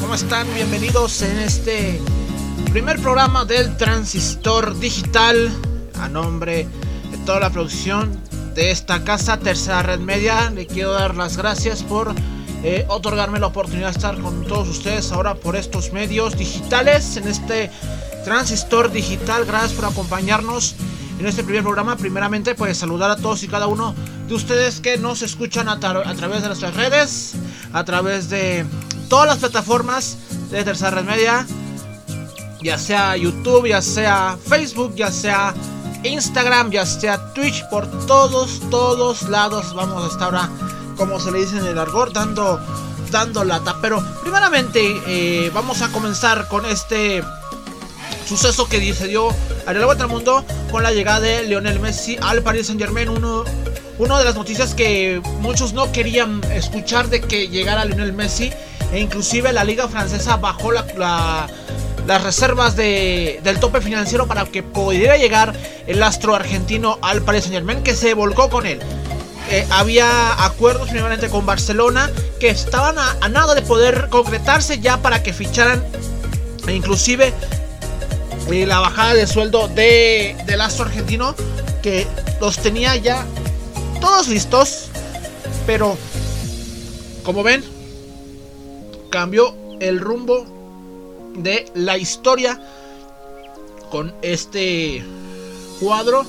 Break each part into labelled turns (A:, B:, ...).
A: ¿Cómo están? Bienvenidos en este primer programa del Transistor Digital a nombre de toda la producción de esta casa, Tercera Red Media. Le quiero dar las gracias por eh, otorgarme la oportunidad de estar con todos ustedes ahora por estos medios digitales en este Transistor Digital. Gracias por acompañarnos en este primer programa. Primeramente, pues saludar a todos y cada uno de ustedes que nos escuchan a, través de nuestras redes, a través de todas las plataformas de Tercera Red Media, ya sea YouTube, ya sea Facebook, ya sea Instagram, ya sea Twitch, por todos, todos lados vamos a estar ahora, como se le dice en el argor, dando, dando lata. Pero primeramente eh, vamos a comenzar con este suceso que se dio la vuelta al mundo con la llegada de Lionel Messi al Paris Saint Germain, uno una de las noticias que muchos no querían escuchar de que llegara Lionel Messi e inclusive la liga francesa bajó las reservas del tope financiero para que pudiera llegar el astro argentino al Paris Saint Germain que se volcó con él. Eh, había acuerdos primeramente con Barcelona que estaban a, nada de poder concretarse ya para que ficharan e inclusive eh, la bajada de sueldo de, del astro argentino que los tenía ya todos listos, pero como ven, cambió el rumbo de la historia con este cuadro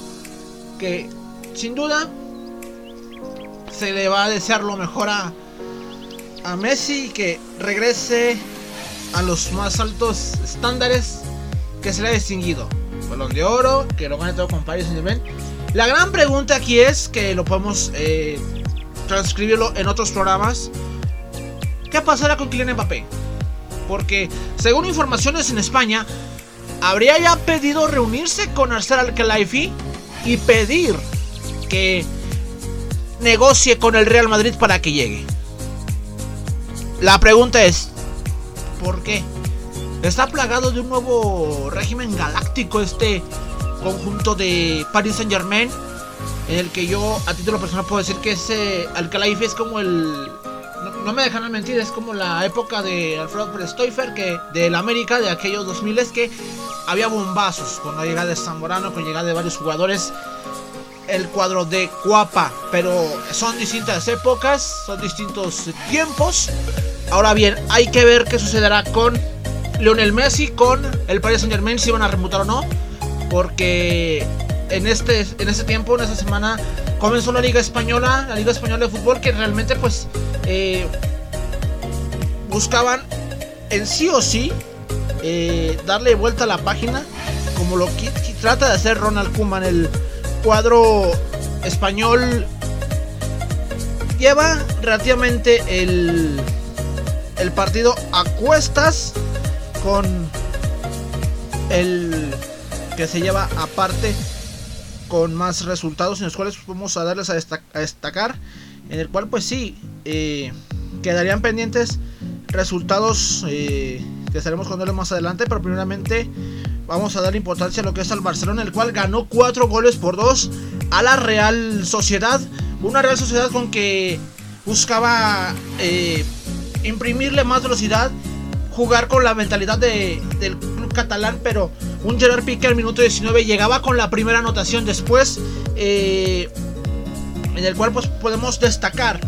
A: que sin duda se le va a desear lo mejor a, a Messi que regrese a los más altos estándares que se le ha distinguido. Balón de oro, que lo gane todo con Paris la gran pregunta aquí es, que lo podemos eh, transcribirlo en otros programas, ¿qué pasará con Kylian Mbappé? Porque según informaciones en España, habría ya pedido reunirse con Arsenal Al-Khelaifi y pedir que negocie con el Real Madrid para que llegue. La pregunta es, ¿por qué? Está plagado de un nuevo régimen galáctico este conjunto de Paris Saint Germain, en el que yo a título personal puedo decir que ese Alcalaife es como el... No, me dejan mentir, es como la época de Alfredo Prestoifer, que del América de aquellos 2000 es que había bombazos con la llegada de Zamorano, con la llegada de varios jugadores el cuadro de Cuapa. Pero son distintas épocas, son distintos tiempos. Ahora bien, hay que ver qué sucederá con Lionel Messi, con el Paris Saint Germain, si van a remutar o no porque en este, en este tiempo, en esta semana, comenzó la Liga Española, la Liga Española de Fútbol, que realmente pues eh, buscaban en sí o sí eh, darle vuelta a la página, como lo que trata de hacer Ronald Koeman, el cuadro español. Lleva relativamente el, el partido a cuestas con el que se lleva aparte con más resultados en los cuales vamos a darles a, destacar. En el cual pues sí, eh, quedarían pendientes resultados eh, que estaremos con más adelante. Pero primeramente vamos a dar importancia a lo que es al Barcelona, el cual ganó 4 goles por 2 a la Real Sociedad. Una Real Sociedad con que buscaba eh, imprimirle más velocidad, jugar con la mentalidad del club catalán, pero un Gerard Piqué al minuto 19 llegaba con la primera anotación después, eh, en el cual pues, podemos destacar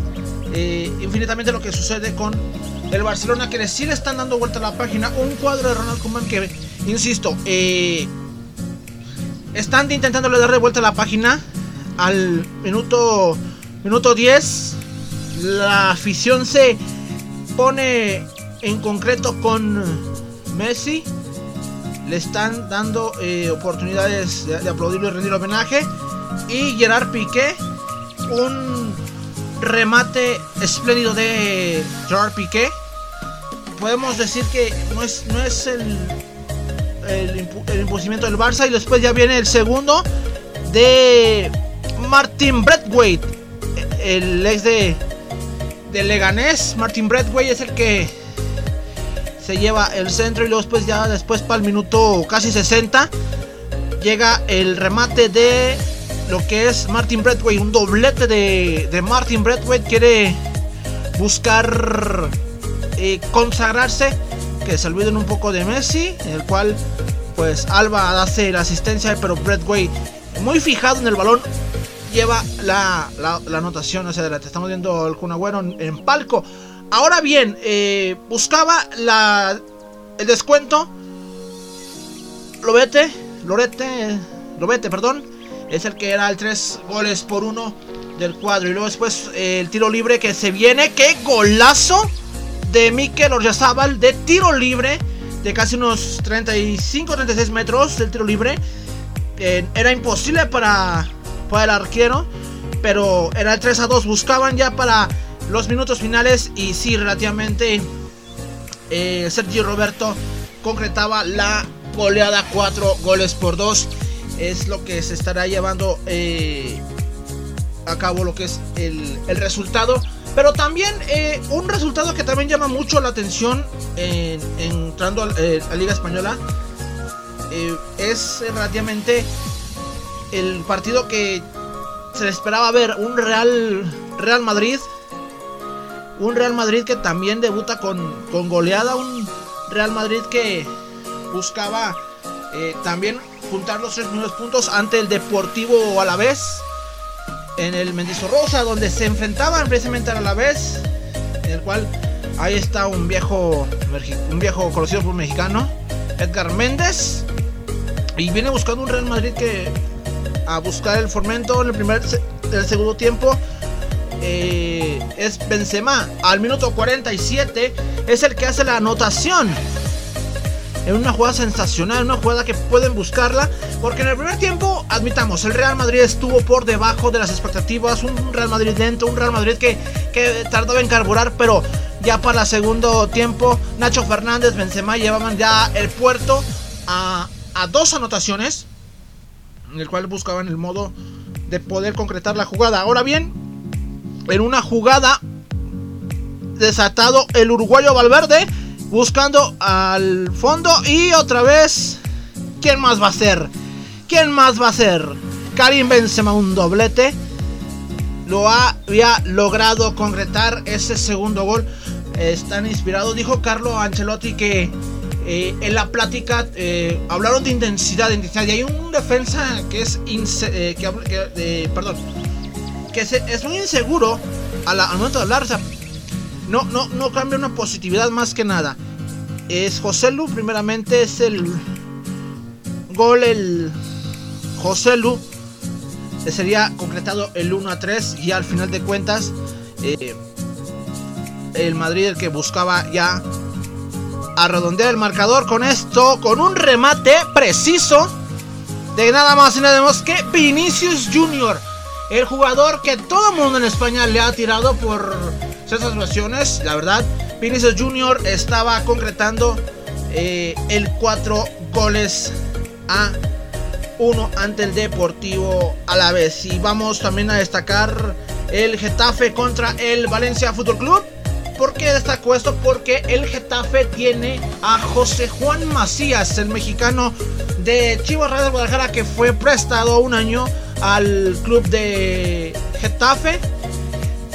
A: eh, infinitamente lo que sucede con el Barcelona, que sí le están dando vuelta a la página. Un cuadro de Ronald Koeman que, insisto, eh, están intentándole darle vuelta a la página al minuto, minuto 10. La afición se pone en concreto con Messi le están dando eh, oportunidades de, aplaudirlo y rendir homenaje. Y Gerard Piqué, un remate espléndido de Gerard Piqué. Podemos decir que no es, no es el, el, impulsimiento del Barça. Y después ya viene el segundo de Martin Bradwaite, el ex de, de Leganés. Martin Bradwaite es el que se lleva el centro y luego después ya después para el minuto casi 60 llega el remate de lo que es Martin Bradway, un doblete de, de Martin Bradway quiere buscar eh, consagrarse, que se olviden un poco de Messi, en el cual pues Alba hace la asistencia, pero Way muy fijado en el balón lleva la, anotación hacia adelante. Estamos viendo el Kun en, palco. Ahora bien, eh, buscaba la, el descuento. Lobete, Lorete, Lobete, perdón. Es el que era el 3 goles por 1 del cuadro. Y luego después eh, el tiro libre que se viene. ¡Qué golazo! De Mikel Orjazábal de tiro libre. De casi unos 35-36 metros del tiro libre. Eh, era imposible para, para el arquero. Pero era el 3 a 2. Buscaban ya para los minutos finales. Y sí, relativamente. Eh, Sergio Roberto concretaba la goleada 4 goles por 2. Es lo que se estará llevando eh, a cabo lo que es el, resultado. Pero también eh, un resultado que también llama mucho la atención en, entrando a, eh, a, Liga Española es relativamente el partido que se esperaba ver. Un Real, Real Madrid. Un Real Madrid que también debuta con, con goleada. Un Real Madrid que buscaba eh, también juntar los tres primeros puntos ante el Deportivo Alavés en el Mendizorrosa, donde se enfrentaban precisamente al Alavés, en el cual ahí está un viejo, un viejo conocido por mexicano, Edgar Méndez, y viene buscando un Real Madrid que a buscar el formento en el primer, el segundo tiempo. Eh, es Benzema al minuto 47 es el que hace la anotación en una jugada sensacional, una jugada que pueden buscarla, porque en el primer tiempo, admitamos, el Real Madrid estuvo por debajo de las expectativas, un Real Madrid lento, un Real Madrid que, que tardaba en carburar, pero ya para el segundo tiempo, Nacho Fernández, Benzema llevaban ya el puerto a, a dos anotaciones, en el cual buscaban el modo de poder concretar la jugada. Ahora bien, en una jugada desatado el uruguayo Valverde buscando al fondo y otra vez, ¿quién más va a ser? ¿Quién más va a ser? Karim Benzema un doblete. Lo había logrado concretar ese segundo gol. Están inspirados. Dijo Carlo Ancelotti que eh, en la plática eh, hablaron de intensidad, intensidad. Y hay un defensa que es eh, que, perdón, que es muy inseguro al momento de hablar. No, no, no cambia una positividad más que nada. Es José Lu, primeramente es el gol, el José Lu. Sería concretado el 1 a 3 y al final de cuentas eh, el Madrid el que buscaba ya a el marcador con esto, con un remate preciso de nada más y nada menos que Vinicius Junior. El jugador que todo el mundo en España le ha tirado por ciertas situaciones, la verdad. Vinicius Junior estaba concretando eh, el 4 goles a 1 ante el Deportivo a la vez. Y vamos también a destacar el Getafe contra el Valencia Fútbol Club. ¿Por qué destaco esto? Porque el Getafe tiene a José Juan Macías, el mexicano de Chivas de Guadalajara, que fue prestado un año al club de Getafe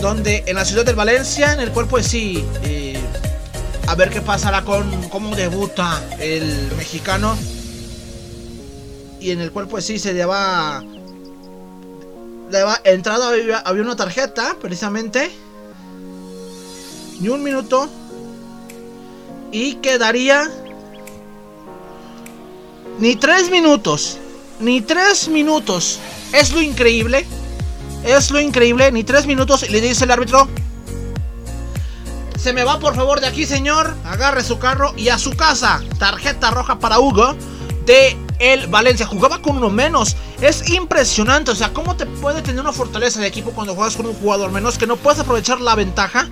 A: donde en la ciudad del Valencia, en el cual pues sí, eh, a ver qué pasará con cómo debuta el mexicano. Y en el cual pues sí se lleva... entrada había, había una tarjeta, precisamente. Ni un minuto. Y quedaría... Ni tres minutos. Ni tres minutos. Es lo increíble es lo increíble, ni tres minutos y le dice el árbitro. Se me va por favor de aquí, señor. Agarre su carro y a su casa. Tarjeta roja para Hugo de el Valencia. Jugaba con uno menos. Es impresionante. O sea, ¿cómo te puede tener una fortaleza de equipo cuando juegas con un jugador menos? Que no puedes aprovechar la ventaja.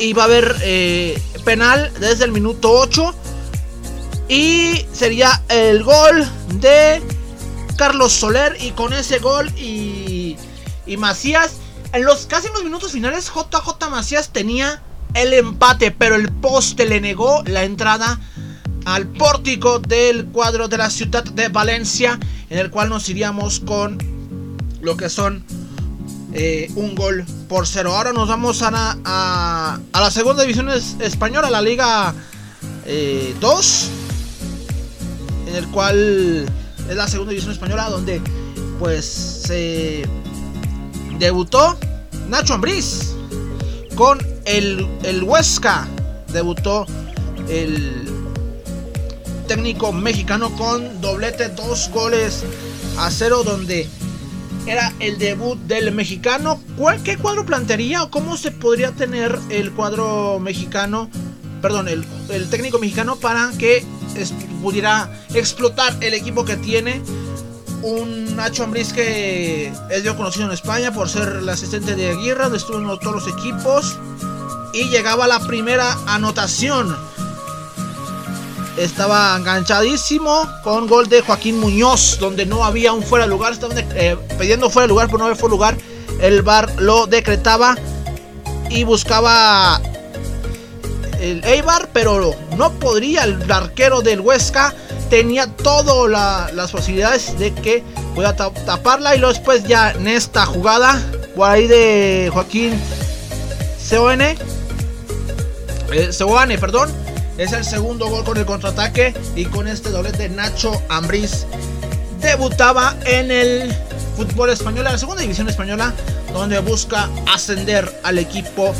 A: Y va a haber eh, penal desde el minuto 8. Y sería el gol de Carlos Soler. Y con ese gol y y Macías, en los casi en los minutos finales, JJ Macías tenía el empate, pero el poste le negó la entrada al pórtico del cuadro de la ciudad de Valencia, en el cual nos iríamos con lo que son eh, un gol por 0. Ahora nos vamos a, a, a la segunda división española, la Liga 2, eh, en el cual es la segunda división española donde pues se debutó Nacho Ambriz con el, el Huesca. Debutó el técnico mexicano con doblete, dos goles a cero, donde era el debut del mexicano. ¿Qué cuadro plantearía o cómo se podría tener el cuadro mexicano? Perdón, el, técnico mexicano para que pudiera explotar el equipo que tiene. Un Nacho Ambriz que es yo conocido en España por ser el asistente de Aguirre, donde estuvo en todos los equipos. Y llegaba la primera anotación estaba enganchadísimo con gol de Joaquín Muñoz, donde no había un fuera de lugar, estaban eh, pidiendo fuera de lugar, pero no había fuera de lugar. El bar lo decretaba y buscaba el Eibar, pero no podría. El arquero del Huesca tenía todas las posibilidades de que pueda taparla. Y luego después ya en esta jugada, por ahí de Joaquín Seoane, eh, perdón es el segundo gol con el contraataque y con este doblete Nacho Ambriz debutaba en el fútbol español, en la segunda división española, donde busca ascender al equipo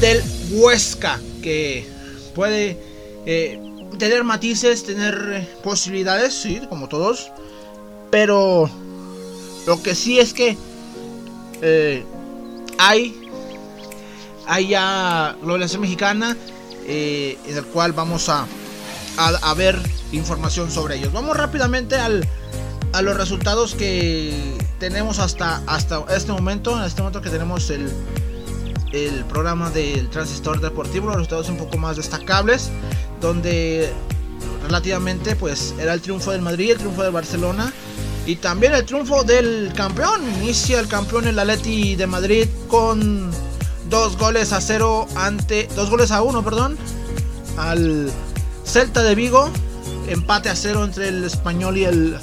A: del Huesca, que puede eh, tener matices, tener eh, posibilidades, sí, como todos, pero lo que sí es que eh, hay, hay ya población mexicana en el cual vamos a, a, ver información sobre ellos. Vamos rápidamente al, a los resultados que tenemos hasta, hasta este momento. En este momento que tenemos el, el programa del Transistor Deportivo, los resultados un poco más destacables, donde relativamente pues era el triunfo del Madrid, el triunfo de Barcelona y también el triunfo del campeón. Inicia el campeón el Atleti de Madrid con dos goles a cero ante. Dos goles a uno, perdón. Al Celta de Vigo. Empate a cero entre el español y el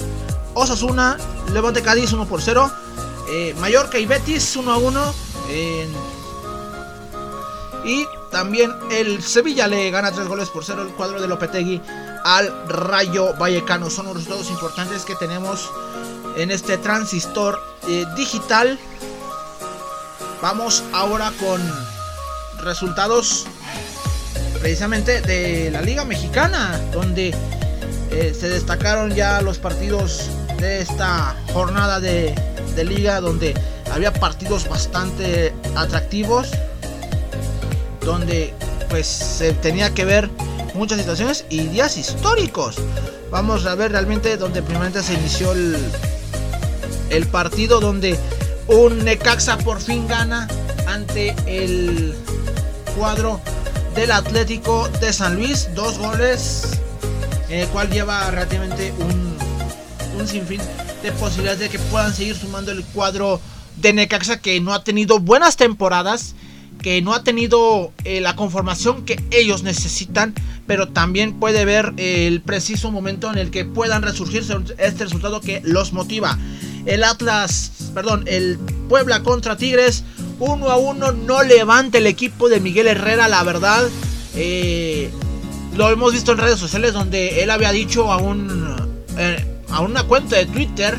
A: Osasuna. Levante Cádiz 1 por 0. Eh, Mallorca y Betis 1 a 1. Y también el Sevilla le gana 3 goles por 0 el cuadro de Lopetegui al Rayo Vallecano. Son los resultados importantes que tenemos en este transistor eh, digital Vamos ahora con resultados precisamente de la Liga Mexicana, donde eh, se destacaron ya los partidos de esta jornada de, de liga, donde había partidos bastante atractivos, donde pues se tenía que ver muchas situaciones y días históricos. Vamos a ver realmente donde primeramente se inició el, el partido donde un Necaxa por fin gana ante el cuadro del Atlético de San Luis. Dos goles, en el cual lleva relativamente un, un sinfín de posibilidades de que puedan seguir sumando el cuadro de Necaxa que no ha tenido buenas temporadas, que no ha tenido eh, la conformación que ellos necesitan, pero también puede ver el preciso momento en el que puedan resurgir este resultado que los motiva. El Atlas, perdón, el Puebla contra Tigres. Uno a uno no levanta el equipo de Miguel Herrera, la verdad. Eh, lo hemos visto en redes sociales donde él había dicho a, un, eh, a una cuenta de Twitter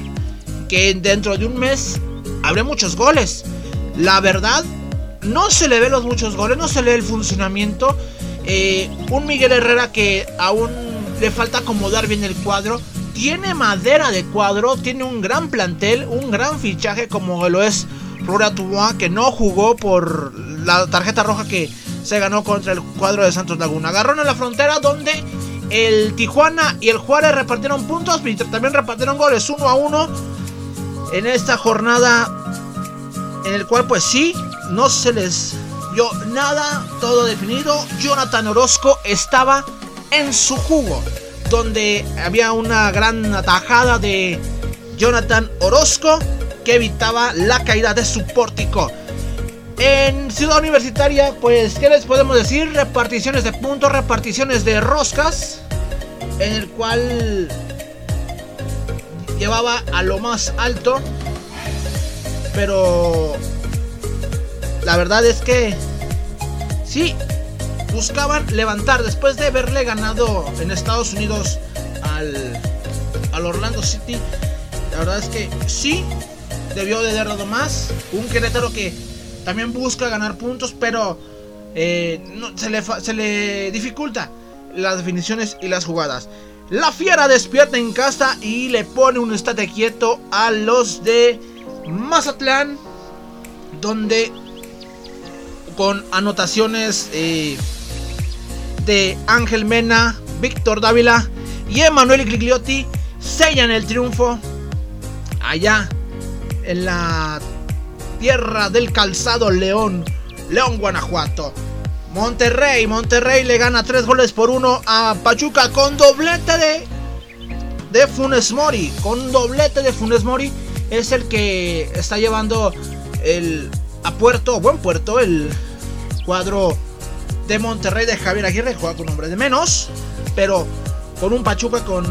A: que dentro de un mes habría muchos goles. La verdad, no se le ve los muchos goles, no se le ve el funcionamiento. Eh, un Miguel Herrera que aún le falta acomodar bien el cuadro tiene madera de cuadro, tiene un gran plantel, un gran fichaje como lo es Flora Tubois, que no jugó por la tarjeta roja que se ganó contra el cuadro de Santos Laguna. Agarrón en la frontera donde el Tijuana y el Juárez repartieron puntos, pero también repartieron goles uno a uno en esta jornada en el cual pues sí, no se les dio nada, todo definido. Jonathan Orozco estaba en su jugo donde había una gran atajada de Jonathan Orozco que evitaba la caída de su pórtico. En Ciudad Universitaria, pues, ¿qué les podemos decir? Reparticiones de puntos, reparticiones de roscas, en el cual llevaba a lo más alto, pero la verdad es que sí buscaban levantar después de haberle ganado en Estados Unidos al, al Orlando City. La verdad es que sí debió de haber más. Un Querétaro que también busca ganar puntos, pero eh, no, se, le, se le dificulta las definiciones y las jugadas. La fiera despierta en casa y le pone un estate quieto a los de Mazatlán, donde con anotaciones eh, de Ángel Mena, Víctor Dávila y Emanuel Grigliotti sellan el triunfo allá en la tierra del calzado León, León, Guanajuato. Monterrey, Monterrey le gana 3 goles por 1 a Pachuca con doblete de, de Funes Mori. Con doblete de Funes Mori es el que está llevando el, a puerto, buen puerto, el cuadro de Monterrey de Javier Aguirre. Juega con hombre de menos, pero con un Pachuca con,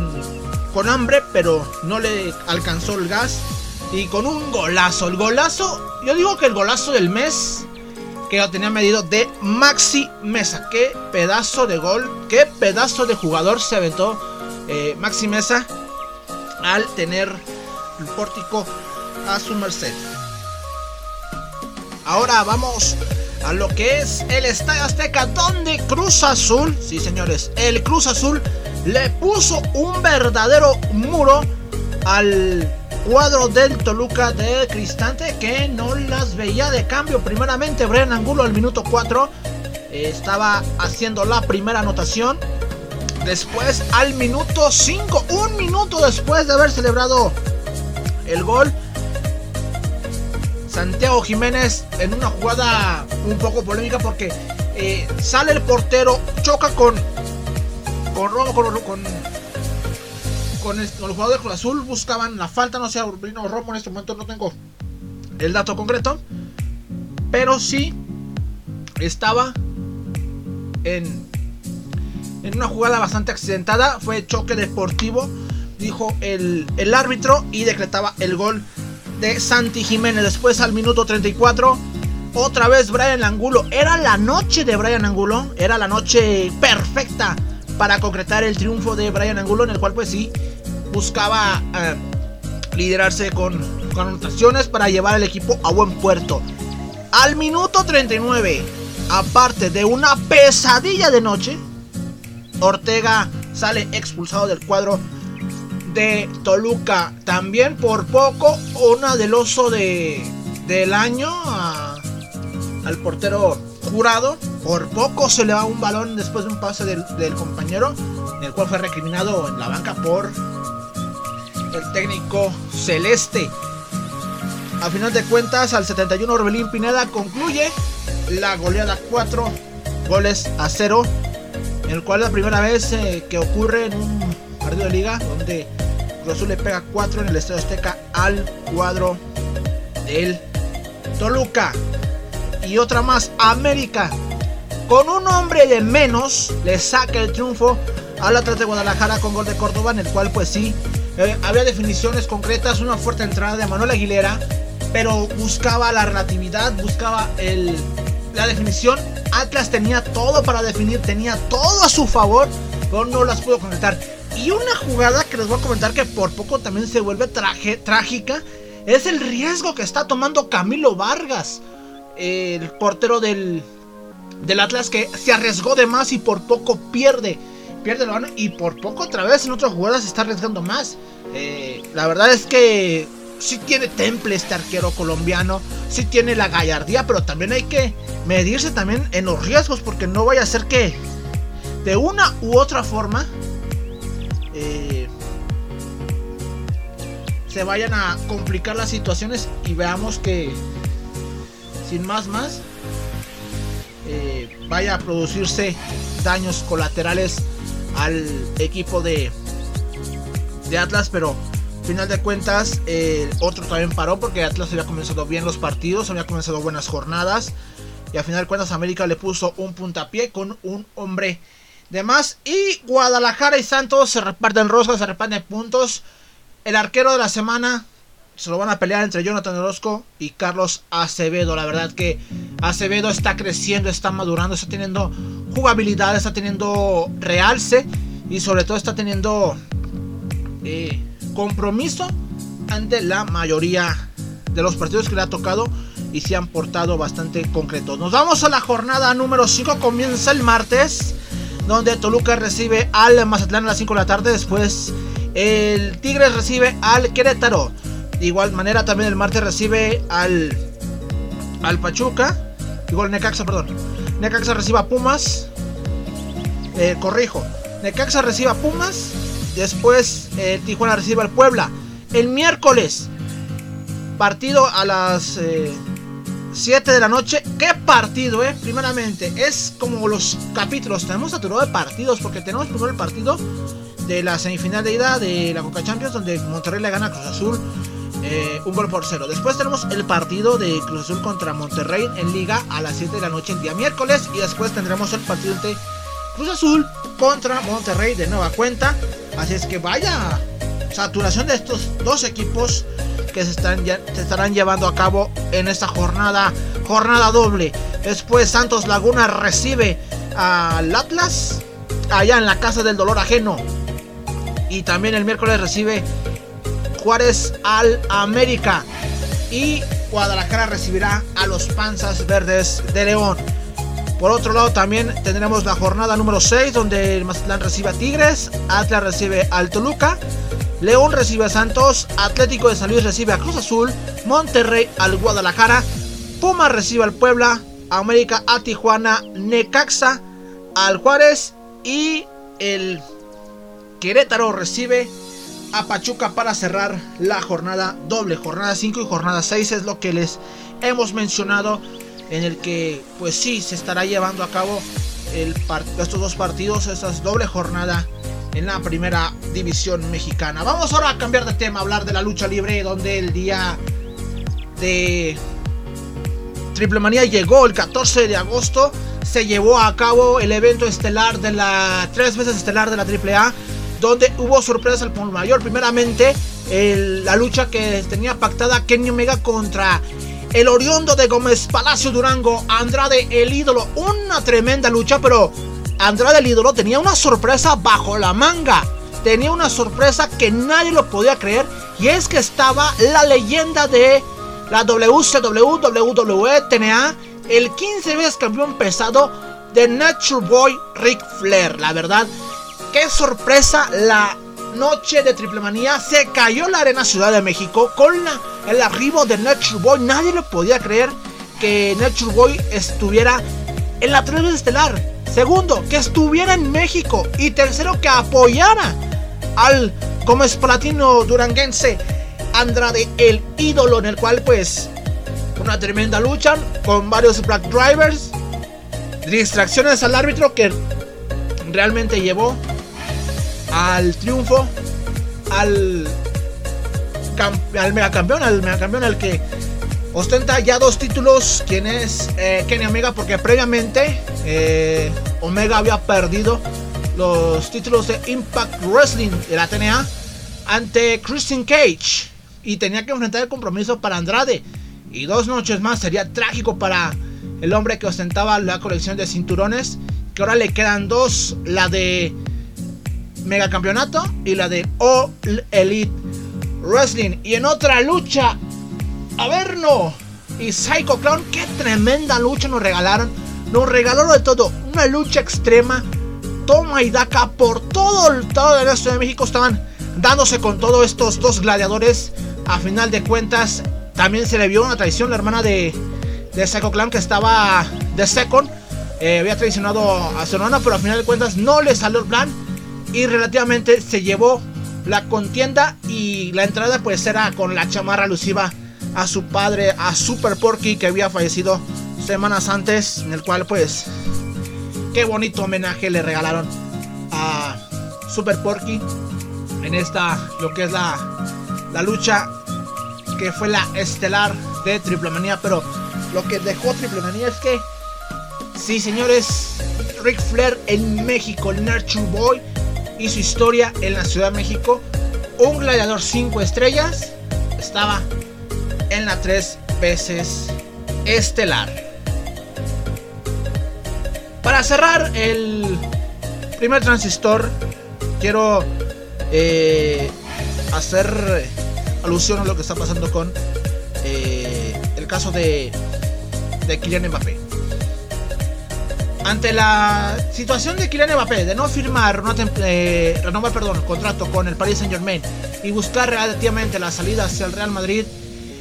A: con hambre, pero no le alcanzó el gas. Y con un golazo, el golazo, yo digo que el golazo del mes que lo tenía medido de Maxi Mesa. Qué pedazo de gol, qué pedazo de jugador se aventó eh, Maxi Mesa al tener el pórtico a su merced. Ahora vamos a lo que es el Estadio Azteca, donde Cruz Azul, sí señores, el Cruz Azul le puso un verdadero muro al cuadro del Toluca de Cristante que no las veía de cambio. Primeramente, Brian Angulo al minuto 4 eh, estaba haciendo la primera anotación. Después, al minuto 5, un minuto después de haber celebrado el gol, Santiago Jiménez en una jugada un poco polémica porque eh, sale el portero, choca con con, con, con el, jugador de Cruz Azul buscaban la falta, no sé, Urbino Romo en este momento no tengo el dato concreto, pero sí estaba en, en una jugada bastante accidentada, fue choque deportivo, dijo el, el árbitro y decretaba el gol de Santi Jiménez. Después al minuto 34, otra vez Brian Angulo. Era la noche de Brian Angulo, era la noche perfecta para concretar el triunfo de Brian Angulo, en el cual pues sí buscaba eh, liderarse con, con anotaciones para llevar al equipo a buen puerto. Al minuto 39, aparte de una pesadilla de noche, Ortega sale expulsado del cuadro de Toluca. También por poco, una del oso de, del año al portero jurado. Por poco se le va un balón después de un pase del, compañero, el cual fue recriminado en la banca por el técnico celeste. A final de cuentas, al 71 Orbelín Pineda concluye la goleada 4 goles a 0, en el cual es la primera vez eh, que ocurre en un partido de liga donde Azul le pega 4 en el Estadio Azteca al cuadro del Toluca. Y otra más, América. Con un hombre de menos le saca el triunfo al Atlético de Guadalajara con gol de Córdoba, en el cual pues sí eh, había definiciones concretas, una fuerte entrada de Manuel Aguilera, pero buscaba la relatividad, buscaba el, la definición. Atlas tenía todo para definir, tenía todo a su favor, pero no las pudo concretar. Y una jugada que les voy a comentar que por poco también se vuelve trágica es el riesgo que está tomando Camilo Vargas, el portero del, del Atlas que se arriesgó de más y por poco pierde pierde el balón y por poco otra vez en otras jugadas se está arriesgando más. Eh, la verdad es que sí tiene temple este arquero colombiano, sí tiene la gallardía, pero también hay que medirse también en los riesgos porque no vaya a ser que de una u otra forma eh, se vayan a complicar las situaciones y veamos que sin más más eh, vaya a producirse daños colaterales al equipo de, de Atlas, pero final de cuentas el otro también paró porque Atlas había comenzado bien los partidos, había comenzado buenas jornadas y al final de cuentas América le puso un puntapié con un hombre de más y Guadalajara y Santos se reparten roscas, se reparten puntos. El arquero de la semana se lo van a pelear entre Jonathan Orozco y Carlos Acevedo. La verdad que Acevedo está creciendo, está madurando, está teniendo jugabilidad, está teniendo realce y sobre todo está teniendo eh, compromiso ante la mayoría de los partidos que le ha tocado y se han portado bastante concretos. Nos vamos a la jornada número 5, comienza el martes, donde Toluca recibe al Mazatlán a las 5 de la tarde, después el Tigres recibe al Querétaro. De igual manera también el martes recibe al, al Pachuca, igual Necaxa, perdón. Necaxa recibe a Pumas, eh, corrijo, Necaxa recibe a Pumas, después eh, Tijuana recibe al Puebla. El miércoles, partido a las... Eh, 7 de la noche. ¿Qué partido, eh? Primeramente, es como los capítulos. Tenemos saturado de partidos porque tenemos primero el partido de la semifinal de ida de la Coca Champions donde Monterrey le gana a Cruz Azul eh, un gol por cero. Después tenemos el partido de Cruz Azul contra Monterrey en liga a las 7 de la noche el día miércoles. Y después tendremos el partido de Cruz Azul contra Monterrey de nueva cuenta. Así es que vaya saturación de estos dos equipos que se, están, se estarán llevando a cabo en esta jornada, jornada doble. Después Santos Laguna recibe al Atlas allá en la casa del dolor ajeno. Y también el miércoles recibe Juárez al América. Y Guadalajara recibirá a los Panzas Verdes de León. Por otro lado, también tendremos la jornada número 6, donde el Mazatlán recibe a Tigres, Atlas recibe al Toluca, León recibe a Santos, Atlético de San Luis recibe a Cruz Azul, Monterrey al Guadalajara, Puma recibe al Puebla, América a Tijuana, Necaxa al Juárez y el Querétaro recibe a Pachuca para cerrar la jornada doble. Jornada 5 y jornada 6 es lo que les hemos mencionado en el que pues sí se estará llevando a cabo estos dos partidos, esta doble jornada en la primera división mexicana. Vamos ahora a cambiar de tema, hablar de la lucha libre, donde el día de Triple Manía llegó el 14 de agosto. Se llevó a cabo el evento estelar de la tres veces estelar de la AAA, donde hubo sorpresas al por mayor. Primeramente, la lucha que tenía pactada Kenny Omega contra el Oriondo de Gómez Palacio Durango, Andrade el ídolo. Una tremenda lucha, pero Andrade el ídolo tenía una sorpresa bajo la manga. Tenía una sorpresa que nadie lo podía creer. Y es que estaba la leyenda de la WCW, WWE, TNA, el 15 veces campeón pesado de Nature Boy Ric Flair. La verdad, qué sorpresa la noche de Triple Manía. Se cayó la arena Ciudad de México con el arribo de Nature Boy. Nadie lo podía creer que Nature Boy estuviera en la 3 estelar. Segundo, que estuviera en México. Y tercero, que apoyara al es platino duranguense Andrade, el ídolo en el cual pues una tremenda lucha con varios black drivers, distracciones al árbitro que realmente llevó al triunfo al, al megacampeón, al megacampeón al que ostenta ya dos títulos, quien es eh, Kenny Omega, porque previamente eh, Omega había perdido los títulos de Impact Wrestling de la TNA ante Christian Cage y tenía que enfrentar el compromiso para Andrade. Y dos noches más sería trágico para el hombre que ostentaba la colección de cinturones, que ahora le quedan dos, la de Mega Campeonato y la de All Elite Wrestling. Y en otra lucha Averno y Psycho Clown, qué tremenda lucha nos regalaron. Nos regalaron de todo, una lucha extrema. Toma y daca por todo el estado de la Ciudad de México estaban dándose con todos estos dos gladiadores. A final de cuentas, también se le vio una traición. La hermana de, de Psycho Clown que estaba de Second eh, había traicionado a su hermana, pero a final de cuentas no le salió el plan y relativamente se llevó la contienda y la entrada pues era con la chamarra alusiva a su padre, a Super Porky, que había fallecido semanas antes, en el cual pues qué bonito homenaje le regalaron a Super Porky en esta, lo que es la, la lucha que fue la estelar de Triple Manía, pero lo que dejó Triple Manía es que, sí señores, Ric Flair en México, el Nurture Boy, y su historia en la Ciudad de México, un gladiador 5 estrellas, estaba en la tres veces estelar. Para cerrar el primer transistor, quiero eh, hacer alusión a lo que está pasando con eh, el caso de, de Kylian Mbappé. Ante la situación de Kylian Mbappé de no firmar una eh, renovar perdón, contrato con el Paris Saint Germain y buscar relativamente la salida hacia el Real Madrid,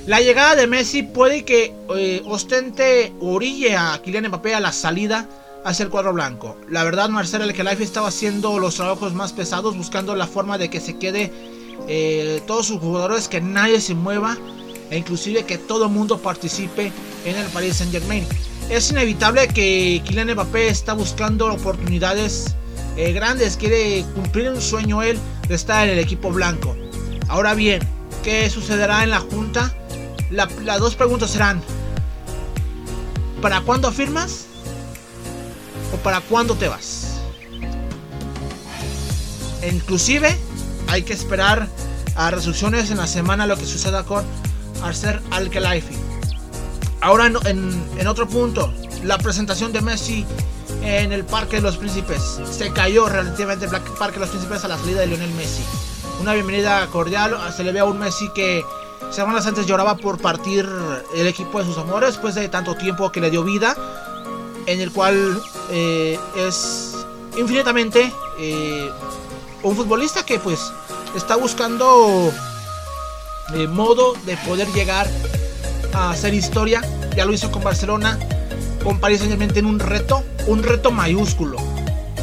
A: la llegada de Messi puede que eh, ostente orille a Kylian Mbappé a la salida hacia el cuadro blanco. La verdad, Marcelo El Khelaif estaba haciendo los trabajos más pesados, buscando la forma de que se quede eh, todos sus jugadores, que nadie se mueva e inclusive que todo el mundo participe en el Paris Saint Germain. Es inevitable que Kylian Mbappé está buscando oportunidades eh, grandes, quiere cumplir un sueño él de estar en el equipo blanco. Ahora bien, ¿qué sucederá en la junta? Las dos preguntas serán, ¿para cuándo firmas? ¿O para cuándo te vas? Inclusive hay que esperar a resoluciones en la semana lo que suceda con Arcer Al-Khelaifi. Ahora en, otro punto, la presentación de Messi en el Parque de los Príncipes. Se cayó relativamente el Parque de los Príncipes a la salida de Lionel Messi. Una bienvenida cordial, se le ve a un Messi que semanas antes lloraba por partir el equipo de sus amores después de tanto tiempo que le dio vida, en el cual eh, es infinitamente eh, un futbolista que pues está buscando eh, modo de poder llegar a hacer historia. Ya lo hizo con Barcelona, con París Saint Germain tiene un reto, un reto mayúsculo.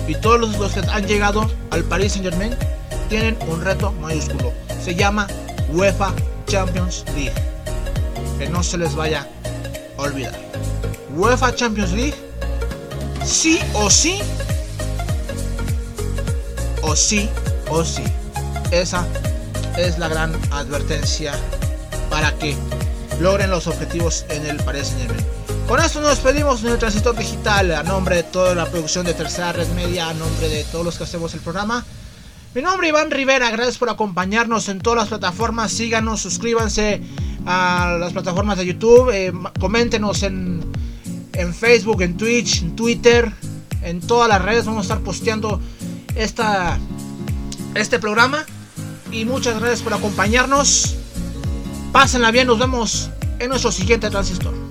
A: Y todos los, los que han llegado al Paris Saint Germain tienen un reto mayúsculo. Se llama UEFA Champions League. Que no se les vaya a olvidar. UEFA Champions League, sí o sí, o sí o sí. Esa es la gran advertencia para que logren los objetivos en el Paris Saint. Con esto nos despedimos en el Transistor Digital a nombre de toda la producción de Tercera Red Media, a nombre de todos los que hacemos el programa. Mi nombre es Iván Rivera, gracias por acompañarnos en todas las plataformas. Síganos, suscríbanse a las plataformas de YouTube, eh, coméntenos en, en Facebook, en Twitch, en Twitter, en todas las redes. Vamos a estar posteando esta, este programa. Y muchas gracias por acompañarnos. Pásenla bien, nos vemos en nuestro siguiente transistor.